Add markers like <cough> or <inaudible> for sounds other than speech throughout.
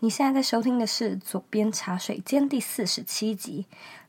你现在在收听的是《左边茶水间》第四十七集。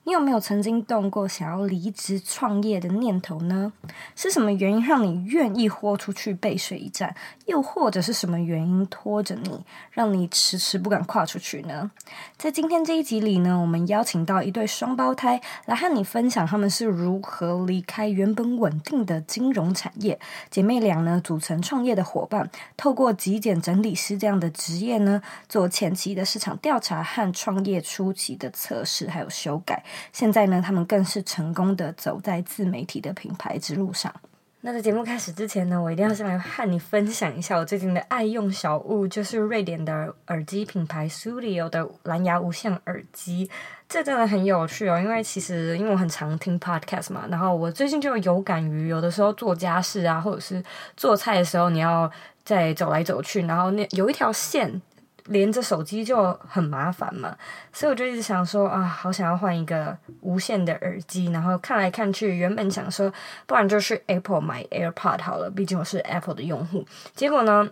你有没有曾经动过想要离职创业的念头呢？是什么原因让你愿意豁出去背水一战？又或者是什么原因拖着你，让你迟迟不敢跨出去呢？在今天这一集里呢，我们邀请到一对双胞胎来和你分享他们是如何离开原本稳定的金融产业。姐妹俩呢，组成创业的伙伴，透过极简整理师这样的职业呢，做前期的市场调查和创业初期的测试还有修改。现在呢，他们更是成功的走在自媒体的品牌之路上。那在节目开始之前呢，我一定要先来和你分享一下我最近的爱用小物，就是瑞典的耳机品牌 Studio 的蓝牙无线耳机。这真的很有趣哦，因为其实因为我很常听 podcast 嘛，然后我最近就有感于有的时候做家事啊，或者是做菜的时候，你要在走来走去，然后那有一条线。连着手机就很麻烦嘛，所以我就一直想说啊，好想要换一个无线的耳机。然后看来看去，原本想说，不然就是 Apple 买 AirPod 好了，毕竟我是 Apple 的用户。结果呢，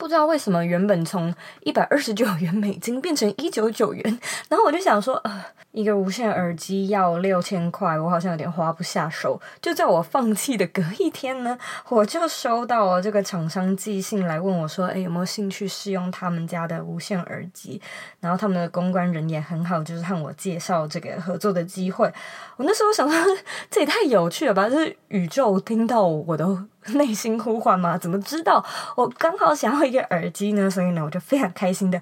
不知道为什么，原本从一百二十九元美金变成一九九元，<laughs> 然后我就想说，呃。一个无线耳机要六千块，我好像有点花不下手。就在我放弃的隔一天呢，<laughs> 我就收到了这个厂商寄信来问我说：“诶，有没有兴趣试用他们家的无线耳机？”然后他们的公关人也很好，就是和我介绍这个合作的机会。我那时候想说，<laughs> 这也太有趣了吧！就是宇宙听到我的 <laughs> 内心呼唤吗？怎么知道我刚好想要一个耳机呢？所以呢，我就非常开心的。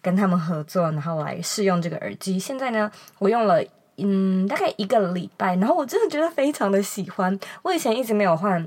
跟他们合作，然后来试用这个耳机。现在呢，我用了嗯大概一个礼拜，然后我真的觉得非常的喜欢。我以前一直没有换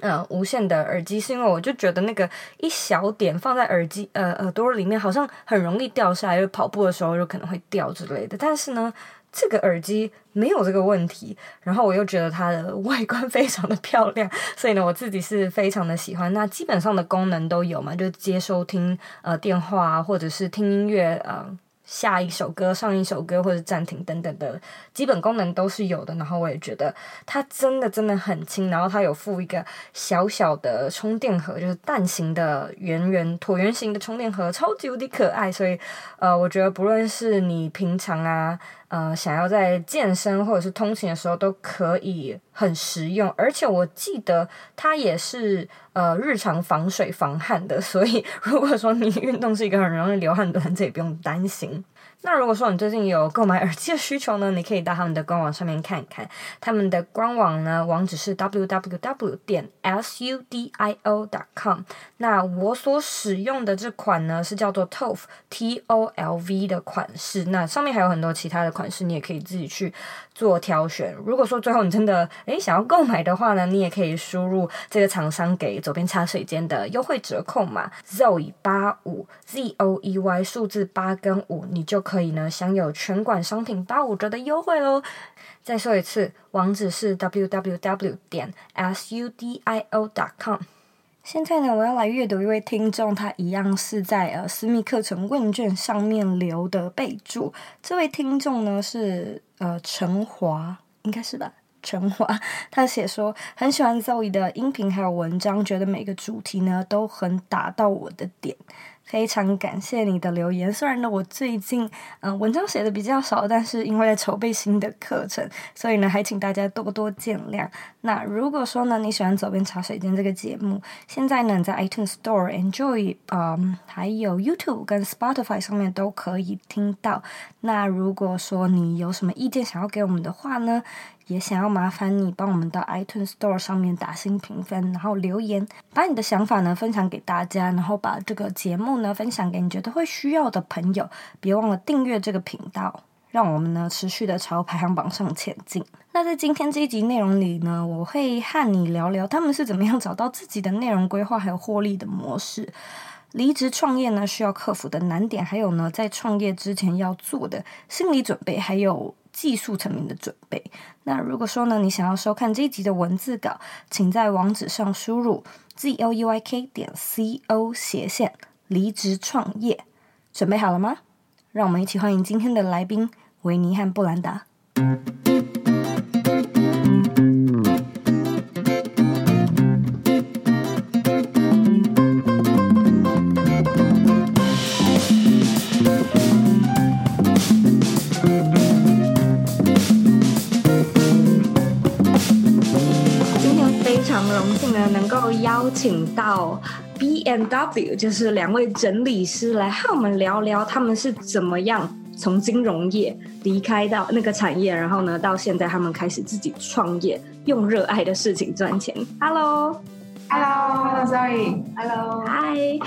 呃无线的耳机，是因为我就觉得那个一小点放在耳机呃耳朵里面，好像很容易掉下来，就跑步的时候就可能会掉之类的。但是呢。这个耳机没有这个问题，然后我又觉得它的外观非常的漂亮，所以呢，我自己是非常的喜欢。那基本上的功能都有嘛，就接收听呃电话啊，或者是听音乐呃。下一首歌、上一首歌或者暂停等等的基本功能都是有的。然后我也觉得它真的真的很轻，然后它有附一个小小的充电盒，就是蛋形的圆圆椭圆形的充电盒，超级无敌可爱。所以呃，我觉得不论是你平常啊。呃，想要在健身或者是通勤的时候都可以很实用，而且我记得它也是呃日常防水防汗的，所以如果说你运动是一个很容易流汗的人，这也不用担心。那如果说你最近有购买耳机的需求呢，你可以到他们的官网上面看一看。他们的官网呢，网址是 www 点 sudio.com。那我所使用的这款呢，是叫做 TOLV T O L V 的款式。那上面还有很多其他的款式，你也可以自己去做挑选。如果说最后你真的诶想要购买的话呢，你也可以输入这个厂商给左边茶水间的优惠折扣码 Zoe 八五 Z O E Y 数字八跟五，你就。可以呢，享有全馆商品八五折的优惠喽！再说一次，网址是 www 点 sudio dot com。现在呢，我要来阅读一位听众，他一样是在呃私密课程问卷上面留的备注。这位听众呢是呃陈华，应该是吧？陈华，<laughs> 他写说很喜欢 Zoe 的音频还有文章，觉得每个主题呢都很打到我的点。非常感谢你的留言。虽然呢，我最近嗯、文章写的比较少，但是因为在筹备新的课程，所以呢还请大家多多见谅。那如果说呢你喜欢《佐编茶水间》这个节目，现在呢在 iTunes Store、Enjoy 嗯还有 YouTube 跟 Spotify 上面都可以听到。那如果说你有什么意见想要给我们的话呢，也想要麻烦你帮我们到 iTunes Store 上面打新评分，然后留言，把你的想法呢分享给大家，然后把这个节目呢分享给你觉得会需要的朋友。别忘了订阅这个频道，让我们呢持续的朝排行榜上前进。那在今天这一集内容里呢，我会和你聊聊他们是怎么样找到自己的内容规划还有获利的模式。离职创业呢需要克服的难点，还有呢在创业之前要做的心理准备，还有。技术层面的准备。那如果说呢，你想要收看这一集的文字稿，请在网址上输入 zouyk 点 c o 斜线离职创业。准备好了吗？让我们一起欢迎今天的来宾维尼和布兰达。邀请到 B M W，就是两位整理师来和我们聊聊他们是怎么样从金融业离开到那个产业，然后呢，到现在他们开始自己创业，用热爱的事情赚钱。Hello，Hello，Hello，Zoe，Hello，Hi，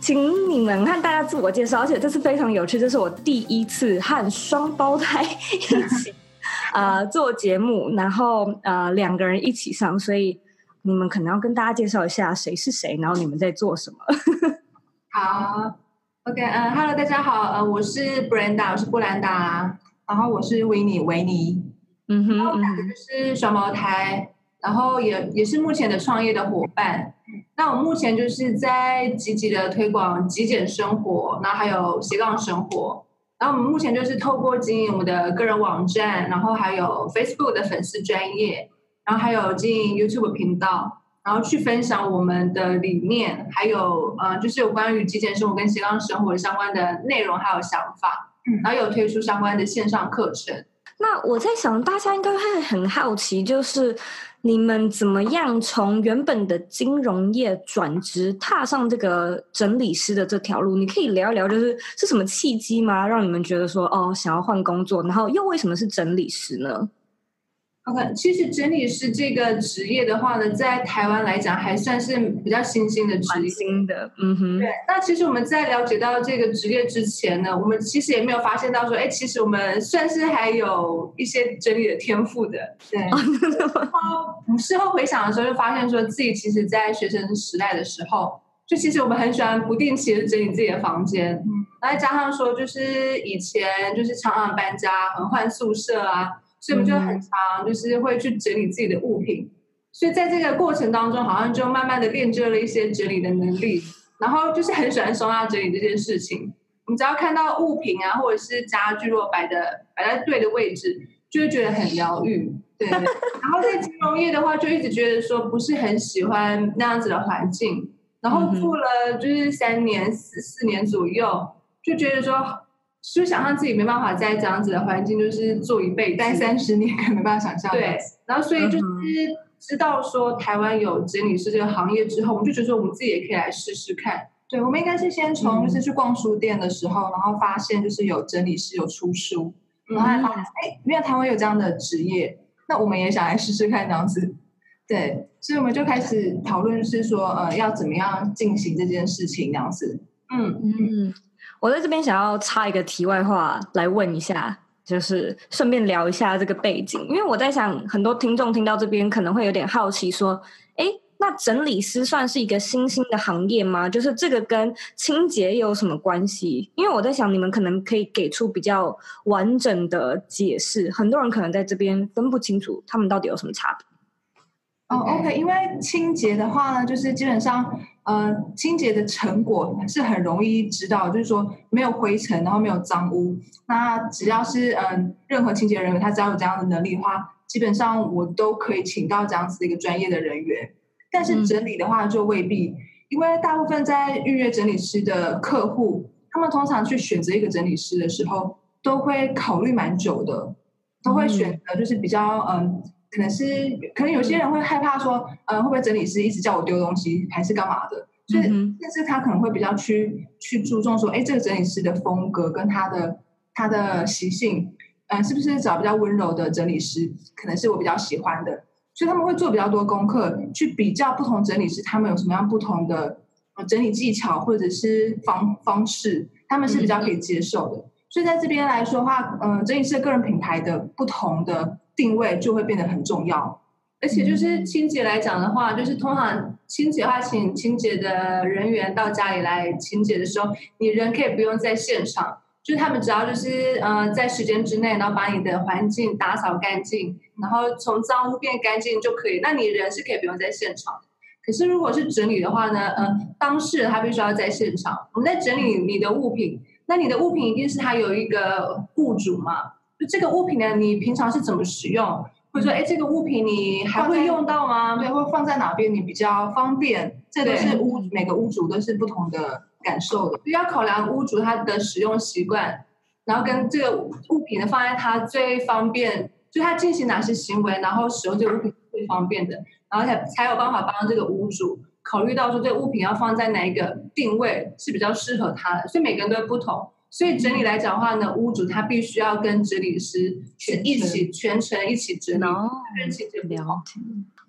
请你们和大家自我介绍，而且这次非常有趣，这是我第一次和双胞胎一起。呃，做节目，然后呃，两个人一起上，所以你们可能要跟大家介绍一下谁是谁，然后你们在做什么。<laughs> 好，OK，嗯、uh,，Hello，大家好，呃、uh,，我是 Brenda，我是布兰达，然后我是维尼，维尼，嗯哼，我们两个就是双胞胎，然后也也是目前的创业的伙伴。那我目前就是在积极的推广极简生活，然后还有斜杠生活。然后我们目前就是透过经营我们的个人网站，然后还有 Facebook 的粉丝专页，然后还有经营 YouTube 频道，然后去分享我们的理念，还有呃，就是有关于极简生活跟斜杠生活相关的内容还有想法，嗯，然后有推出相关的线上课程。那我在想，大家应该会很好奇，就是。你们怎么样从原本的金融业转职，踏上这个整理师的这条路？你可以聊一聊，就是是什么契机吗？让你们觉得说，哦，想要换工作，然后又为什么是整理师呢？OK，其实整理师这个职业的话呢，在台湾来讲还算是比较新兴的职业。新的，嗯哼。对，那其实我们在了解到这个职业之前呢，我们其实也没有发现到说，哎，其实我们算是还有一些整理的天赋的。对。然后我们事后回想的时候，就发现说自己其实，在学生时代的时候，就其实我们很喜欢不定期的整理自己的房间，嗯，再加上说，就是以前就是常常搬家、换宿舍啊。所以我们就很常，就是会去整理自己的物品，所以在这个过程当中，好像就慢慢的练就了一些整理的能力，然后就是很喜欢收纳整理这件事情。我们只要看到物品啊，或者是家具如果摆的摆在对的位置，就会觉得很疗愈。对，然后在金融业的话，就一直觉得说不是很喜欢那样子的环境，然后做了就是三年四四年左右，就觉得说。就想象自己没办法在这样子的环境，就是做一辈子，待三十年，可能没办法想象。对，然后所以就是知道说台湾有整理师这个行业之后，我们就觉得说我们自己也可以来试试看。对，我们应该是先从就是去逛书店的时候，嗯、然后发现就是有整理师有出书，然后还发现哎，原来台湾有这样的职业，那我们也想来试试看这样子。对，所以我们就开始讨论是说呃要怎么样进行这件事情这样子。嗯嗯。我在这边想要插一个题外话来问一下，就是顺便聊一下这个背景，因为我在想，很多听众听到这边可能会有点好奇，说，诶，那整理师算是一个新兴的行业吗？就是这个跟清洁有什么关系？因为我在想，你们可能可以给出比较完整的解释，很多人可能在这边分不清楚他们到底有什么差别。哦、oh，OK，因为清洁的话呢，就是基本上，呃，清洁的成果是很容易知道，就是说没有灰尘，然后没有脏污。那只要是嗯、呃，任何清洁人员，他只要有这样的能力的话，基本上我都可以请到这样子的一个专业的人员。但是整理的话就未必，嗯、因为大部分在预约整理师的客户，他们通常去选择一个整理师的时候，都会考虑蛮久的，都会选择就是比较嗯。呃可能是，可能有些人会害怕说，呃，会不会整理师一直叫我丢东西，还是干嘛的？所以，但是他可能会比较去去注重说，哎，这个整理师的风格跟他的他的习性，嗯、呃，是不是找比较温柔的整理师，可能是我比较喜欢的。所以他们会做比较多功课，去比较不同整理师他们有什么样不同的整理技巧或者是方方式，他们是比较可以接受的。所以在这边来说的话，嗯、呃，整理师的个人品牌的不同的。定位就会变得很重要，而且就是清洁来讲的话，就是通常清洁的话，请清洁的人员到家里来清洁的时候，你人可以不用在现场，就是他们只要就是呃在时间之内，然后把你的环境打扫干净，然后从脏污变干净就可以。那你人是可以不用在现场，可是如果是整理的话呢，嗯、呃，当事人他必须要在现场。我们在整理你的物品，那你的物品一定是他有一个雇主嘛？就这个物品呢，你平常是怎么使用？或者说，哎，这个物品你还会用到吗？对，会放在哪边你比较方便？这都是屋每个屋主都是不同的感受的，要考量屋主他的使用习惯，然后跟这个物品呢放在他最方便，就他进行哪些行为，然后使用这个物品最方便的，然后才才有办法帮这个屋主考虑到说这个物品要放在哪一个定位是比较适合他的，所以每个人都会不同。所以整理来讲的话呢，屋主他必须要跟整理师全一起全程一起整理，一起整理。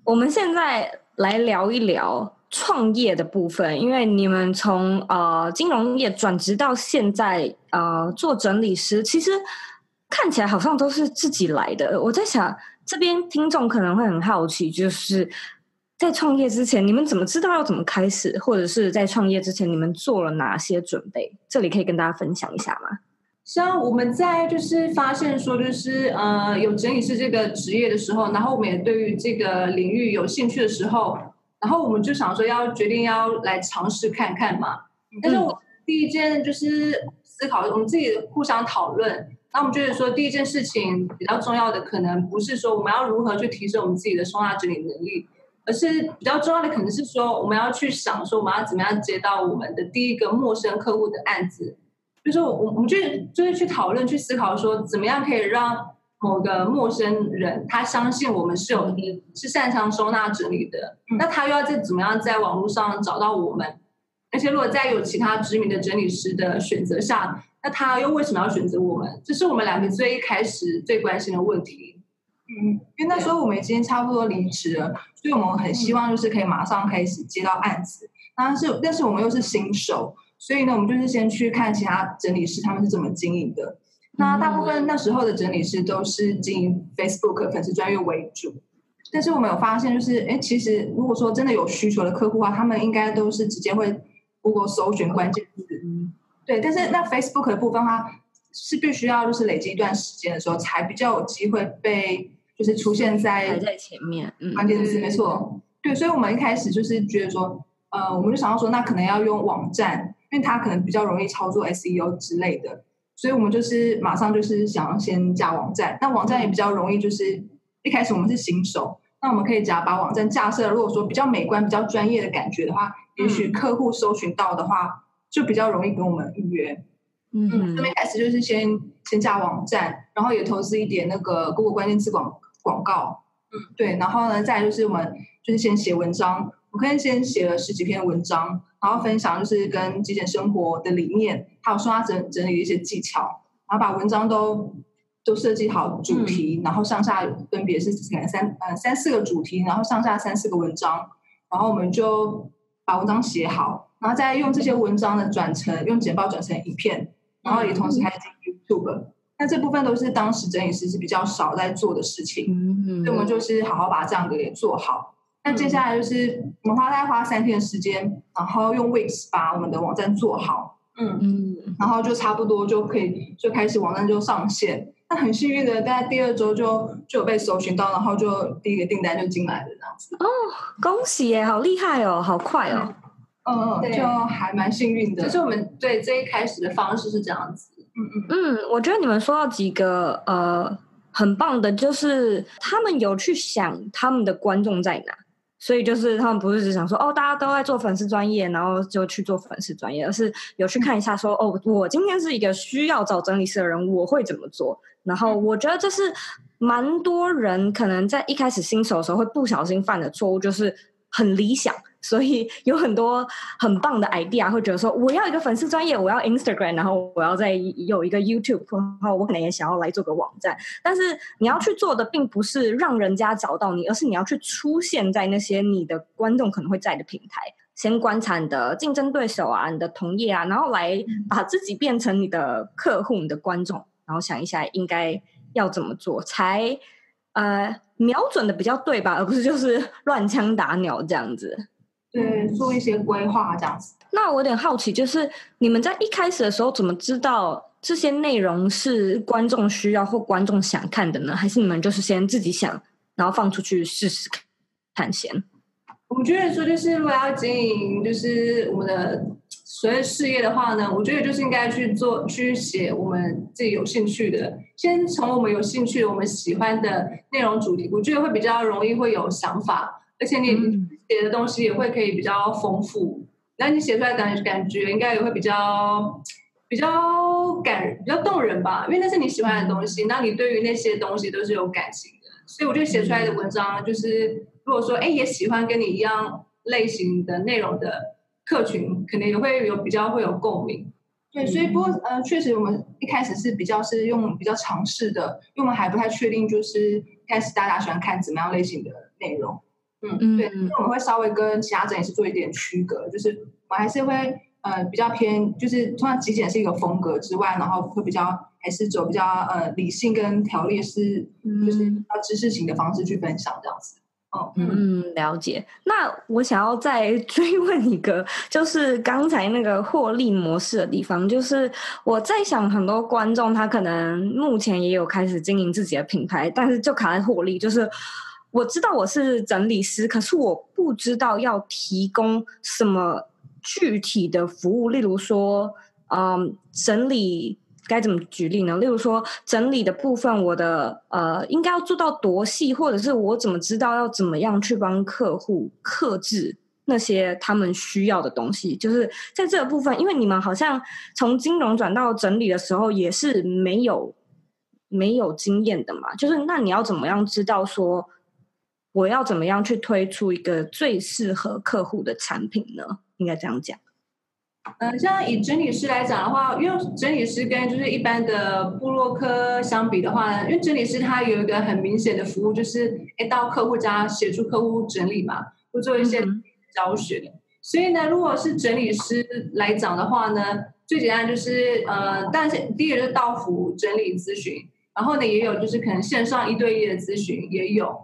我们现在来聊一聊创业的部分，因为你们从呃金融业转职到现在呃做整理师，其实看起来好像都是自己来的。我在想，这边听众可能会很好奇，就是。在创业之前，你们怎么知道要怎么开始？或者是在创业之前，你们做了哪些准备？这里可以跟大家分享一下吗？像我们在就是发现说，就是呃有整理师这个职业的时候，然后我们也对于这个领域有兴趣的时候，然后我们就想说要决定要来尝试看看嘛。但是我第一件就是思考，我们自己互相讨论，那我们觉得说第一件事情比较重要的，可能不是说我们要如何去提升我们自己的收纳整理能力。而是比较重要的，可能是说我们要去想说，我们要怎么样接到我们的第一个陌生客户的案子。就是我，我们去就是去讨论、去思考说，怎么样可以让某个陌生人他相信我们是有是擅长收纳整理的。那他又要再怎么样在网络上找到我们？而且如果在有其他知名的整理师的选择下，那他又为什么要选择我们？这是我们两个最一开始最关心的问题。嗯，因为那时候我们已经差不多离职了，所以我们很希望就是可以马上开始接到案子。但是，但是我们又是新手，所以呢，我们就是先去看其他整理师他们是怎么经营的。那大部分那时候的整理师都是经营 Facebook 粉丝专业为主。但是我们有发现，就是哎，其实如果说真的有需求的客户的话，他们应该都是直接会 Google 搜寻关键字。对，但是那 Facebook 的部分的话，是必须要就是累积一段时间的时候，才比较有机会被。就是出现在在前面，关键词没错，对，所以我们一开始就是觉得说，呃，我们就想到说，那可能要用网站，因为它可能比较容易操作 SEO 之类的，所以我们就是马上就是想要先架网站。那网站也比较容易，就是一开始我们是新手，那我们可以只要把网站架设，如果说比较美观、比较专业的感觉的话，也许客户搜寻到的话，就比较容易给我们预约。嗯，嗯，这边开始就是先先架网站，然后也投资一点那个 Google 关键词广。广告，嗯，对，然后呢，再就是我们就是先写文章，我可以先写了十几篇文章，然后分享就是跟极简生活的理念，还有刷整整理的一些技巧，然后把文章都都设计好主题，嗯、然后上下分别是可能三呃三四个主题，然后上下三四个文章，然后我们就把文章写好，然后再用这些文章呢转成用简报转成影片，然后也同时开进 YouTube。那这部分都是当时整理师是比较少在做的事情，嗯，所以我们就是好好把这样的给做好。那接下来就是我们花大概花三天的时间，然后用 Wix 把我们的网站做好，嗯嗯，然后就差不多就可以就开始网站就上线。那很幸运的，大概第二周就就有被搜寻到，然后就第一个订单就进来了这样子。哦，恭喜耶，好厉害哦，好快哦。嗯嗯，就还蛮幸运的。就是我们对这一开始的方式是这样子。嗯嗯。嗯，我觉得你们说到几个呃很棒的，就是他们有去想他们的观众在哪，所以就是他们不是只想说哦，大家都在做粉丝专业，然后就去做粉丝专业，而是有去看一下说哦，我今天是一个需要找整理师的人，我会怎么做？然后我觉得这是蛮多人可能在一开始新手的时候会不小心犯的错误，就是很理想。所以 <laughs> 有很多很棒的 idea，会觉得说我要一个粉丝专业，我要 Instagram，然后我要再有一个 YouTube，然后我可能也想要来做个网站。但是你要去做的并不是让人家找到你，而是你要去出现在那些你的观众可能会在的平台，先观察你的竞争对手啊，你的同业啊，然后来把自己变成你的客户、你的观众，然后想一下应该要怎么做才呃瞄准的比较对吧，而不是就是乱枪打鸟这样子。对，做一些规划这样子。那我有点好奇，就是你们在一开始的时候怎么知道这些内容是观众需要或观众想看的呢？还是你们就是先自己想，然后放出去试试看先？我觉得说，就是如果要经营，就是我们的所谓事业的话呢，我觉得就是应该去做，去写我们自己有兴趣的，先从我们有兴趣、我们喜欢的内容主题，我觉得会比较容易会有想法，而且你。嗯。写的东西也会可以比较丰富，那你写出来感感觉应该也会比较比较感比较动人吧，因为那是你喜欢的东西，那你对于那些东西都是有感情的，所以我觉得写出来的文章就是，如果说哎也喜欢跟你一样类型的内容的客群，可能也会有比较会有共鸣。对，所以不过呃，确实我们一开始是比较是用比较尝试的，因为我们还不太确定，就是开始大家喜欢看怎么样类型的内容。嗯嗯，对，所以我们会稍微跟其他整也是做一点区隔，就是我们还是会呃比较偏，就是通常极简是一个风格之外，然后会比较还是走比较呃理性跟条列式，就是比较知识型的方式去分享这样子。哦，嗯，了解。那我想要再追问一个，就是刚才那个获利模式的地方，就是我在想，很多观众他可能目前也有开始经营自己的品牌，但是就卡在获利。就是我知道我是整理师，可是我不知道要提供什么具体的服务，例如说，嗯，整理。该怎么举例呢？例如说整理的部分，我的呃应该要做到多细，或者是我怎么知道要怎么样去帮客户克制那些他们需要的东西？就是在这个部分，因为你们好像从金融转到整理的时候也是没有没有经验的嘛。就是那你要怎么样知道说我要怎么样去推出一个最适合客户的产品呢？应该这样讲。嗯、呃，像以整理师来讲的话，因为整理师跟就是一般的部落客相比的话呢，因为整理师他有一个很明显的服务，就是哎到客户家协助客户整理嘛，会做一些教学。嗯、所以呢，如果是整理师来讲的话呢，最简单就是呃，但是第一个就是到府整理咨询，然后呢也有就是可能线上一对一的咨询也有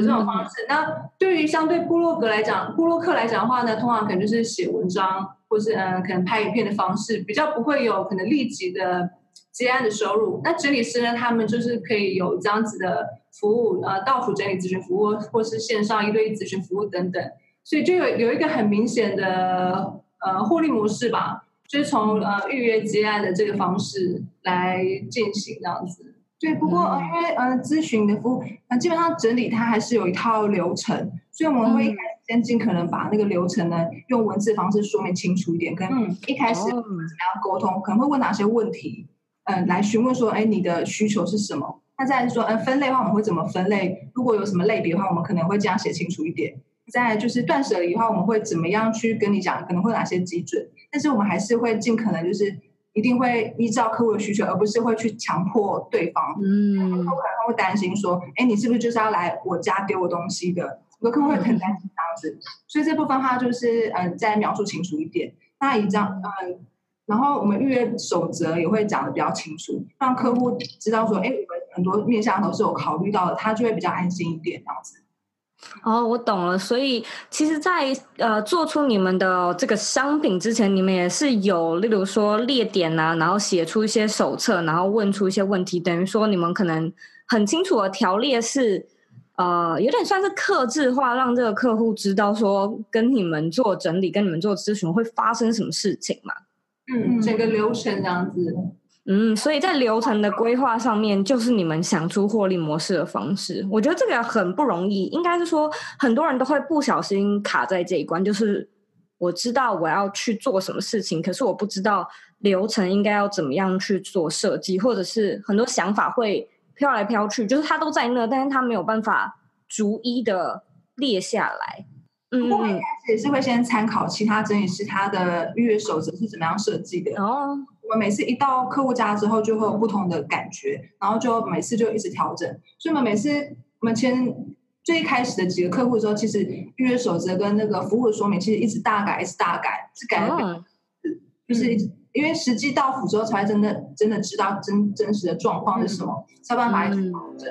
的这种方式。嗯、那对于相对部落格来讲，部落客来讲的话呢，通常可能就是写文章。或是嗯，可能拍影片的方式比较不会有可能立即的接案的收入。那整理师呢，他们就是可以有这样子的服务，呃，到府整理咨询服务，或是线上一对一咨询服务等等。所以就有有一个很明显的呃获利模式吧，就是从呃预约接案的这个方式来进行这样子。对，不过呃因为呃咨询的服务，呃基本上整理它还是有一套流程，所以我们会。先尽可能把那个流程呢，用文字方式说明清楚一点，跟一开始怎么样沟通，可能会问哪些问题，嗯、呃，来询问说，哎，你的需求是什么？那再来说，嗯、呃，分类的话，我们会怎么分类？如果有什么类别的话，我们可能会这样写清楚一点。再来就是断舍离的话，我们会怎么样去跟你讲？可能会有哪些基准？但是我们还是会尽可能就是一定会依照客户的需求，而不是会去强迫对方。嗯，客户可能会担心说，哎，你是不是就是要来我家丢我东西的？有客户会很担心这样子，所以这部分话就是嗯，再描述清楚一点。那一张嗯，然后我们预约守则也会讲的比较清楚，让客户知道说，哎，我们很多面向都是有考虑到的，他就会比较安心一点这样子。哦，我懂了。所以其实在，呃做出你们的这个商品之前，你们也是有，例如说列点啊，然后写出一些手册，然后问出一些问题，等于说你们可能很清楚的条列是。呃，有点算是克制化，让这个客户知道说，跟你们做整理、跟你们做咨询会发生什么事情嘛？嗯，整个流程这样子。嗯，所以在流程的规划上面，就是你们想出获利模式的方式。我觉得这个很不容易，应该是说很多人都会不小心卡在这一关，就是我知道我要去做什么事情，可是我不知道流程应该要怎么样去做设计，或者是很多想法会。飘来飘去，就是他都在那，但是他没有办法逐一的列下来。嗯，我一开始也是会先参考其他整理师他的预约守则是怎么样设计的。哦，我们每次一到客户家之后，就会有不同的感觉，然后就每次就一直调整。所以，我们每次我们签最开始的几个客户的时候，其实预约守则跟那个服务的说明，其实一直大改，一直大改，是改的，哦、就是。因为实际到府之后，才真的真的知道真真实的状况是什么，才有办法一直调整。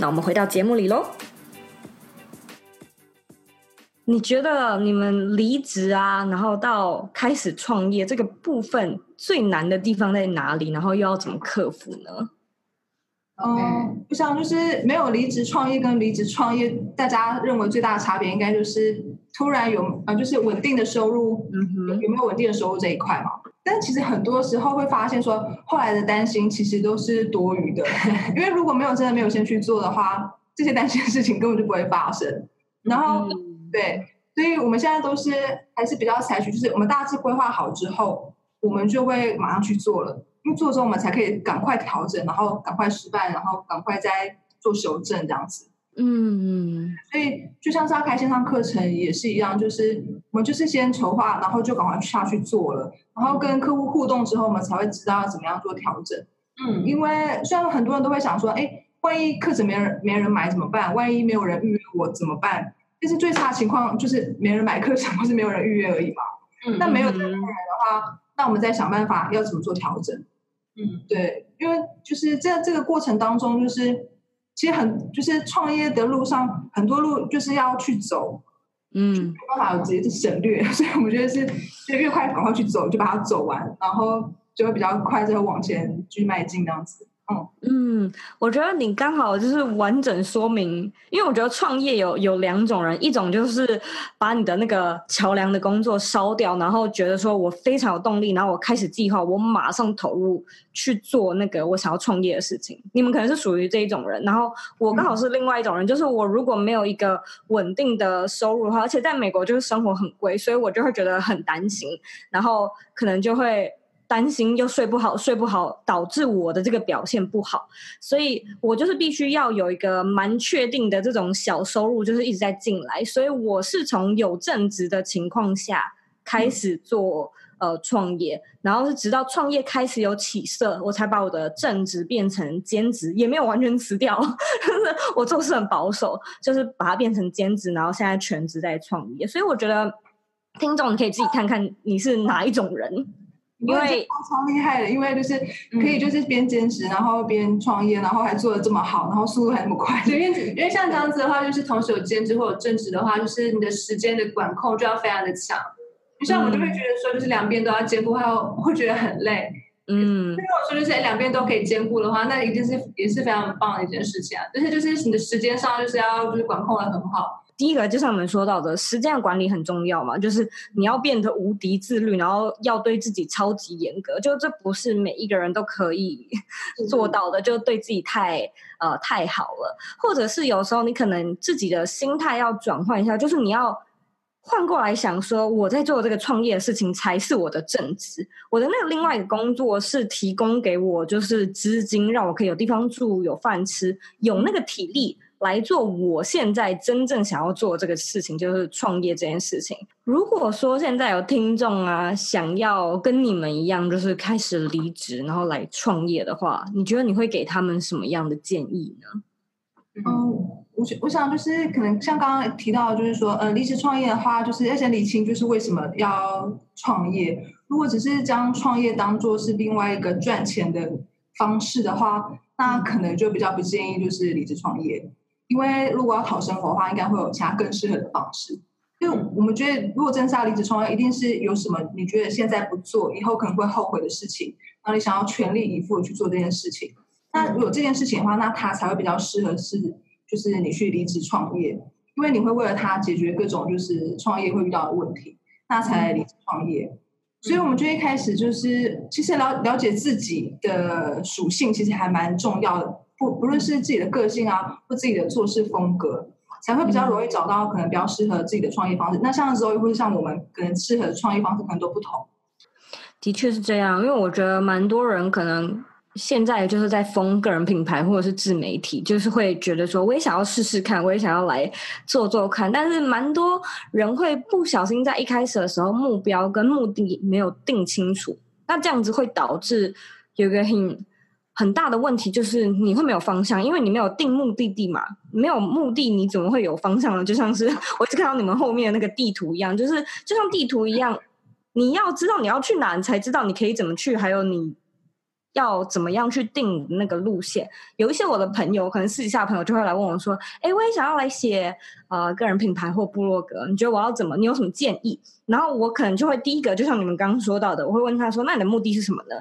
那我们回到节目里喽。你觉得你们离职啊，然后到开始创业这个部分最难的地方在哪里？然后又要怎么克服呢？嗯、呃，我想就是没有离职创业跟离职创业，大家认为最大的差别应该就是突然有呃，就是稳定的收入，嗯哼，有没有稳定的收入这一块嘛？但其实很多时候会发现说，后来的担心其实都是多余的，<laughs> 因为如果没有真的没有先去做的话，这些担心的事情根本就不会发生。然后，嗯、对，所以我们现在都是还是比较采取，就是我们大致规划好之后，我们就会马上去做了。因为做之后，我们才可以赶快调整，然后赶快失败，然后赶快再做修正，这样子。嗯，所以就像是要开线上课程也是一样，就是我们就是先筹划，然后就赶快下去做了，然后跟客户互动之后，我们才会知道要怎么样做调整。嗯，因为虽然很多人都会想说，哎，万一课程没人没人买怎么办？万一没有人预约我怎么办？但是最差情况就是没人买课程，或是没有人预约而已嘛。嗯，那没有这个人的话，那我们再想办法要怎么做调整。嗯，对，因为就是在这个过程当中，就是其实很就是创业的路上很多路就是要去走，嗯，没办法直接省略，<laughs> 所以我们觉得是就越快赶快去走，就把它走完，然后就会比较快，就会往前去迈进这样子。嗯，我觉得你刚好就是完整说明，因为我觉得创业有有两种人，一种就是把你的那个桥梁的工作烧掉，然后觉得说我非常有动力，然后我开始计划，我马上投入去做那个我想要创业的事情。你们可能是属于这一种人，然后我刚好是另外一种人，嗯、就是我如果没有一个稳定的收入的话，而且在美国就是生活很贵，所以我就会觉得很担心，然后可能就会。担心又睡不好，睡不好导致我的这个表现不好，所以我就是必须要有一个蛮确定的这种小收入，就是一直在进来。所以我是从有正职的情况下开始做、呃创业，然后是直到创业开始有起色，我才把我的正职变成兼职，也没有完全辞掉。<laughs> 我做事很保守，就是把它变成兼职，然后现在全职在创业。所以我觉得听众你可以自己看看你是哪一种人。因为超厉害的，因为就是可以就是边兼职，然后边创业，然后还做的这么好，然后速度还那么快。对，因为因为像这样子的话，就是同时有兼职或者正职的话，就是你的时间的管控就要非常的强。就像我就会觉得说，就是两边都要兼顾，还有会觉得很累。嗯，如果说就是两边都可以兼顾的话，那一定是也是非常棒的一件事情啊。而且就是你的时间上就是要就是管控的很好。第一个就像我们说到的，时间管理很重要嘛，就是你要变得无敌自律，然后要对自己超级严格，就这不是每一个人都可以做到的，就对自己太呃太好了，或者是有时候你可能自己的心态要转换一下，就是你要换过来想说，我在做这个创业的事情才是我的正职，我的那个另外一个工作是提供给我就是资金，让我可以有地方住、有饭吃、有那个体力。来做我现在真正想要做这个事情，就是创业这件事情。如果说现在有听众啊，想要跟你们一样，就是开始离职，然后来创业的话，你觉得你会给他们什么样的建议呢？嗯，我，我想就是可能像刚刚提到，就是说，呃，离职创业的话，就是要先理清，就是为什么要创业。如果只是将创业当做是另外一个赚钱的方式的话，那可能就比较不建议就是离职创业。因为如果要讨生活的话，应该会有其他更适合的方式。因为我们觉得，如果真是要离职创业，一定是有什么你觉得现在不做，以后可能会后悔的事情，然后你想要全力以赴去做这件事情。那如果这件事情的话，那他才会比较适合是，就是你去离职创业，因为你会为了他解决各种就是创业会遇到的问题，那才离职创业。所以我们就一开始就是，其实了了解自己的属性，其实还蛮重要的。不不论是自己的个性啊，或自己的做事风格，才会比较容易找到可能比较适合自己的创业方式。那像时候又会像我们可能适合的创业方式可能都不同。的确是这样，因为我觉得蛮多人可能现在就是在封个人品牌或者是自媒体，就是会觉得说我也想要试试看，我也想要来做做看。但是蛮多人会不小心在一开始的时候目标跟目的没有定清楚，那这样子会导致有一个很。很大的问题就是你会没有方向，因为你没有定目的地嘛，没有目的你怎么会有方向呢？就像是我一直看到你们后面的那个地图一样，就是就像地图一样，你要知道你要去哪，你才知道你可以怎么去，还有你要怎么样去定那个路线。有一些我的朋友，可能私底下朋友就会来问我说：“哎，我也想要来写呃个人品牌或部落格，你觉得我要怎么？你有什么建议？”然后我可能就会第一个，就像你们刚刚说到的，我会问他说：“那你的目的是什么呢？”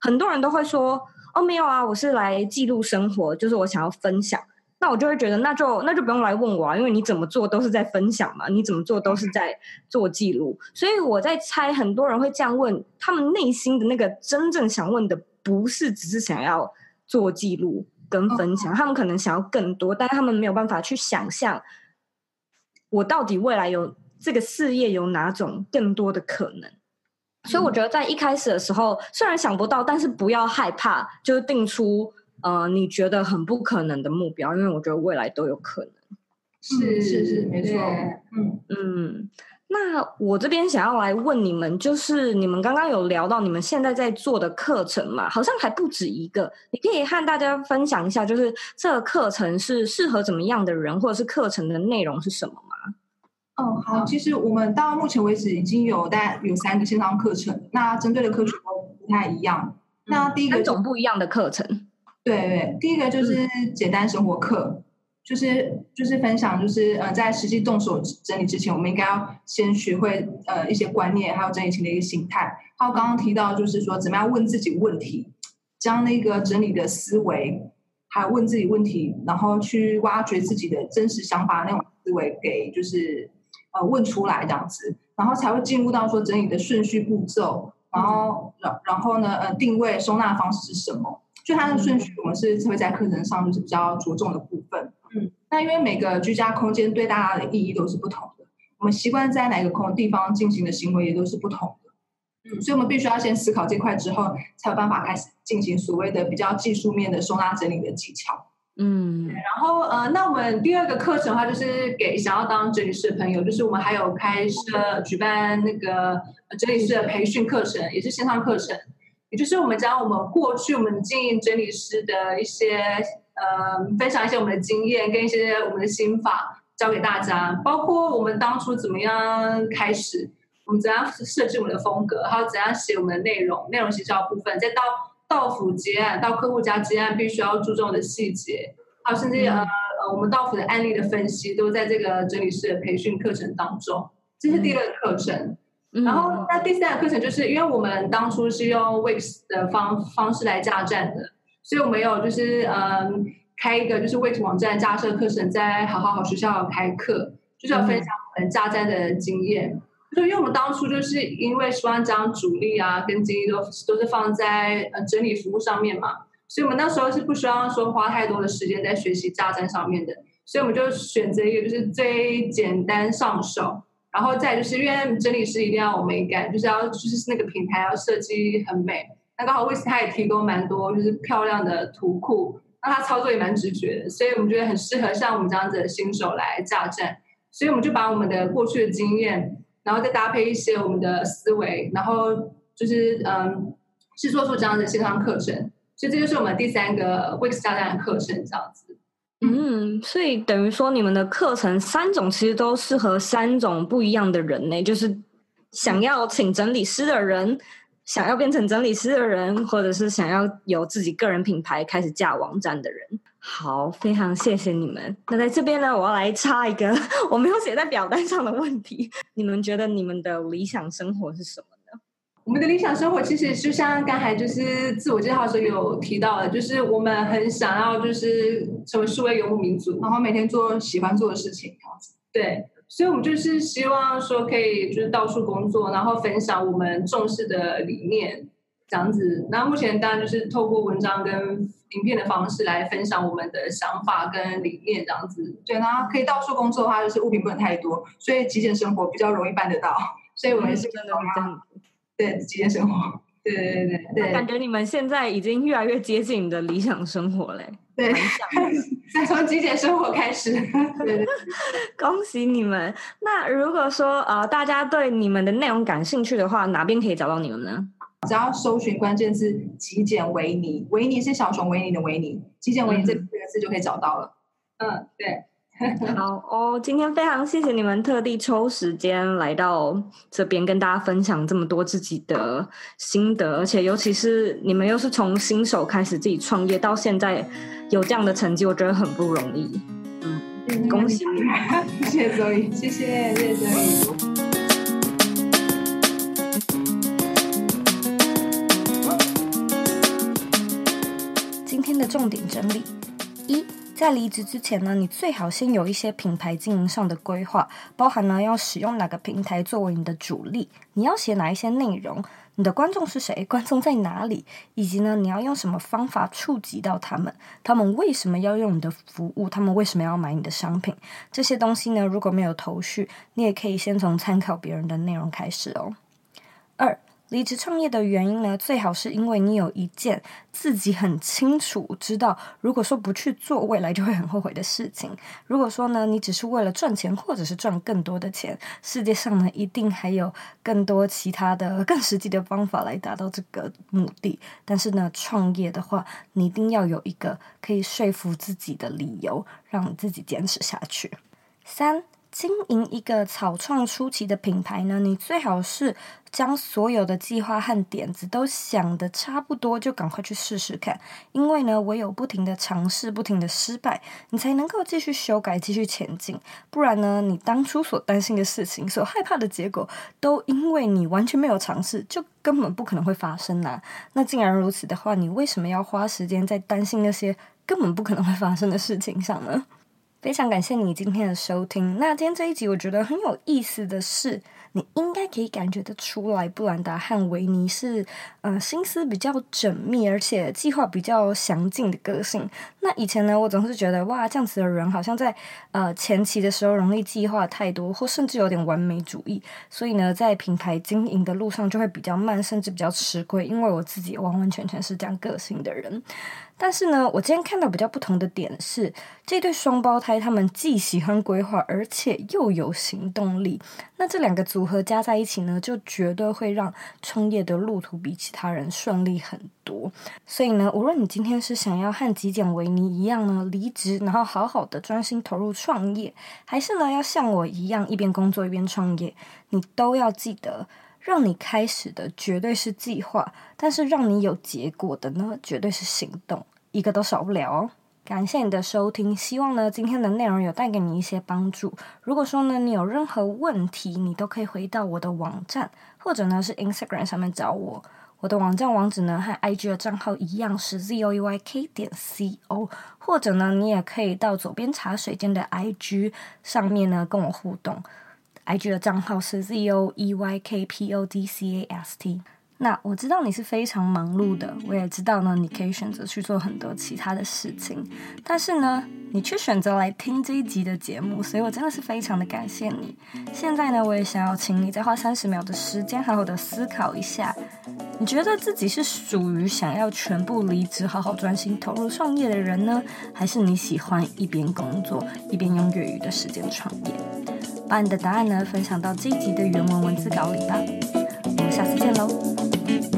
很多人都会说。哦，没有啊，我是来记录生活，就是我想要分享。那我就会觉得，那就那就不用来问我啊，因为你怎么做都是在分享嘛，你怎么做都是在做记录。所以我在猜，很多人会这样问，他们内心的那个真正想问的，不是只是想要做记录跟分享，他们可能想要更多，但他们没有办法去想象，我到底未来有这个事业有哪种更多的可能。所以我觉得在一开始的时候，虽然想不到，但是不要害怕，就是定出。呃，你觉得很不可能的目标，因为我觉得未来都有可能。是是是，没错。嗯嗯，那我这边想要来问你们，就是你们刚刚有聊到你们现在在做的课程嘛？好像还不止一个，你可以和大家分享一下，就是这个课程是适合怎么样的人，或者是课程的内容是什么吗？嗯，好，其实我们到目前为止已经有大概有三个线上课程，那针对的课程都不太一样。那第一个三种不一样的课程。对对，第一个就是简单生活课，嗯、就是就是分享，就是呃，在实际动手整理之前，我们应该要先学会呃一些观念，还有整理前的一个心态。还有刚刚提到，就是说怎么样问自己问题，将那个整理的思维，还有问自己问题，然后去挖掘自己的真实想法那种思维，给就是呃问出来这样子，然后才会进入到说整理的顺序步骤，然后然然后呢呃定位收纳方式是什么。就它的顺序，我们是会在课程上就是比较着重的部分。嗯，那因为每个居家空间对大家的意义都是不同的，我们习惯在哪个空地方进行的行为也都是不同的。嗯，所以我们必须要先思考这块之后，才有办法开始进行所谓的比较技术面的收纳整理的技巧。嗯，然后呃，那我们第二个课程的话，就是给想要当整理师的朋友，就是我们还有开设举办那个整理师的培训课程，也是线上课程。也就是我们将我们过去我们经营整理师的一些呃，分享一些我们的经验跟一些我们的心法教给大家，包括我们当初怎么样开始，我们怎样设计我们的风格，还有怎样写我们的内容，内容写销部分，再到到府结案，到客户家接案必须要注重的细节，还有甚至呃呃我们到府的案例的分析，都在这个整理师的培训课程当中。这是第二个课程。然后，那第三个课程就是，因为我们当初是用 Wix 的方方式来架站的，所以我们有就是嗯开一个就是 Wix 网站架设课程，在好好好学校开课，就是要分享我们架站的经验。就因为我们当初就是因为希望将主力啊跟精力都都是放在呃整理服务上面嘛，所以我们那时候是不希望说花太多的时间在学习架站上面的，所以我们就选择一个就是最简单上手。然后再就是，因为整理师一定要有美感，就是要就是那个品牌要设计很美。那刚好 Wix 它也提供蛮多就是漂亮的图库，那它操作也蛮直觉的，所以我们觉得很适合像我们这样子的新手来架站。所以我们就把我们的过去的经验，然后再搭配一些我们的思维，然后就是嗯，制作出这样的线上课程。所以这就是我们第三个 Wix 架站的课程这样子。嗯，所以等于说你们的课程三种其实都适合三种不一样的人呢，就是想要请整理师的人，想要变成整理师的人，或者是想要有自己个人品牌开始架网站的人。好，非常谢谢你们。那在这边呢，我要来插一个 <laughs> 我没有写在表单上的问题：你们觉得你们的理想生活是什么呢？我们的理想生活其实就像刚才就是自我介绍的时候有提到的，就是我们很想要就是成为数位游牧民族，然后每天做喜欢做的事情，这样子。对，所以我们就是希望说可以就是到处工作，然后分享我们重视的理念，这样子。那目前当然就是透过文章跟影片的方式来分享我们的想法跟理念，这样子。对，然后可以到处工作的话，就是物品不能太多，所以极简生活比较容易办得到。所以我们也是真的这样。对，极简生活，对对对对对，感觉你们现在已经越来越接近你的理想生活嘞。对，<laughs> 再从极简生活开始。对，<laughs> 对，恭喜你们！那如果说呃，大家对你们的内容感兴趣的话，哪边可以找到你们呢？只要搜寻关键字“极简维尼”，维尼是小熊维尼的维尼，极简维尼这四个字就可以找到了。嗯，对。<laughs> 好哦，今天非常谢谢你们特地抽时间来到这边跟大家分享这么多自己的心得，而且尤其是你们又是从新手开始自己创业到现在有这样的成绩，我觉得很不容易。嗯，恭喜你，谢谢周怡，谢谢谢谢周怡。重点整理：一，在离职之前呢，你最好先有一些品牌经营上的规划，包含呢要使用哪个平台作为你的主力，你要写哪一些内容，你的观众是谁，观众在哪里，以及呢你要用什么方法触及到他们，他们为什么要用你的服务，他们为什么要买你的商品，这些东西呢如果没有头绪，你也可以先从参考别人的内容开始哦。二。离职创业的原因呢，最好是因为你有一件自己很清楚知道，如果说不去做，未来就会很后悔的事情。如果说呢，你只是为了赚钱，或者是赚更多的钱，世界上呢，一定还有更多其他的、更实际的方法来达到这个目的。但是呢，创业的话，你一定要有一个可以说服自己的理由，让你自己坚持下去。三。经营一个草创初期的品牌呢，你最好是将所有的计划和点子都想得差不多，就赶快去试试看。因为呢，唯有不停的尝试、不停的失败，你才能够继续修改、继续前进。不然呢，你当初所担心的事情、所害怕的结果，都因为你完全没有尝试，就根本不可能会发生啦、那既然如此的话，你为什么要花时间在担心那些根本不可能会发生的事情上呢？非常感谢你今天的收听。那今天这一集我觉得很有意思的是，你应该可以感觉得出来，布兰达和维尼是呃心思比较缜密，而且计划比较详尽的个性。那以前呢，我总是觉得哇，这样子的人好像在呃前期的时候容易计划太多，或甚至有点完美主义，所以呢，在品牌经营的路上就会比较慢，甚至比较吃亏。因为我自己完完全全是这样个性的人。但是呢，我今天看到比较不同的点是，这对双胞胎他们既喜欢规划，而且又有行动力。那这两个组合加在一起呢，就绝对会让创业的路途比其他人顺利很多。所以呢，无论你今天是想要和极简维尼一样呢，离职然后好好的专心投入创业，还是呢要像我一样一边工作一边创业，你都要记得。让你开始的绝对是计划，但是让你有结果的呢，绝对是行动，一个都少不了哦。感谢你的收听，希望呢今天的内容有带给你一些帮助。如果说呢你有任何问题，你都可以回到我的网站，或者呢是 Instagram 上面找我。我的网站网址呢和 IG 的账号一样是 zoeyk 点 co，或者呢你也可以到左边茶水间的 IG 上面呢跟我互动。IG 的账号是 z o e y k p o d c a s t。那我知道你是非常忙碌的，我也知道呢，你可以选择去做很多其他的事情，但是呢，你却选择来听这一集的节目，所以我真的是非常的感谢你。现在呢，我也想要请你再花三十秒的时间，好好的思考一下，你觉得自己是属于想要全部离职，好好专心投入创业的人呢，还是你喜欢一边工作一边用业余的时间创业？把你的答案呢分享到这一集的原文文字稿里吧，我们下次见喽。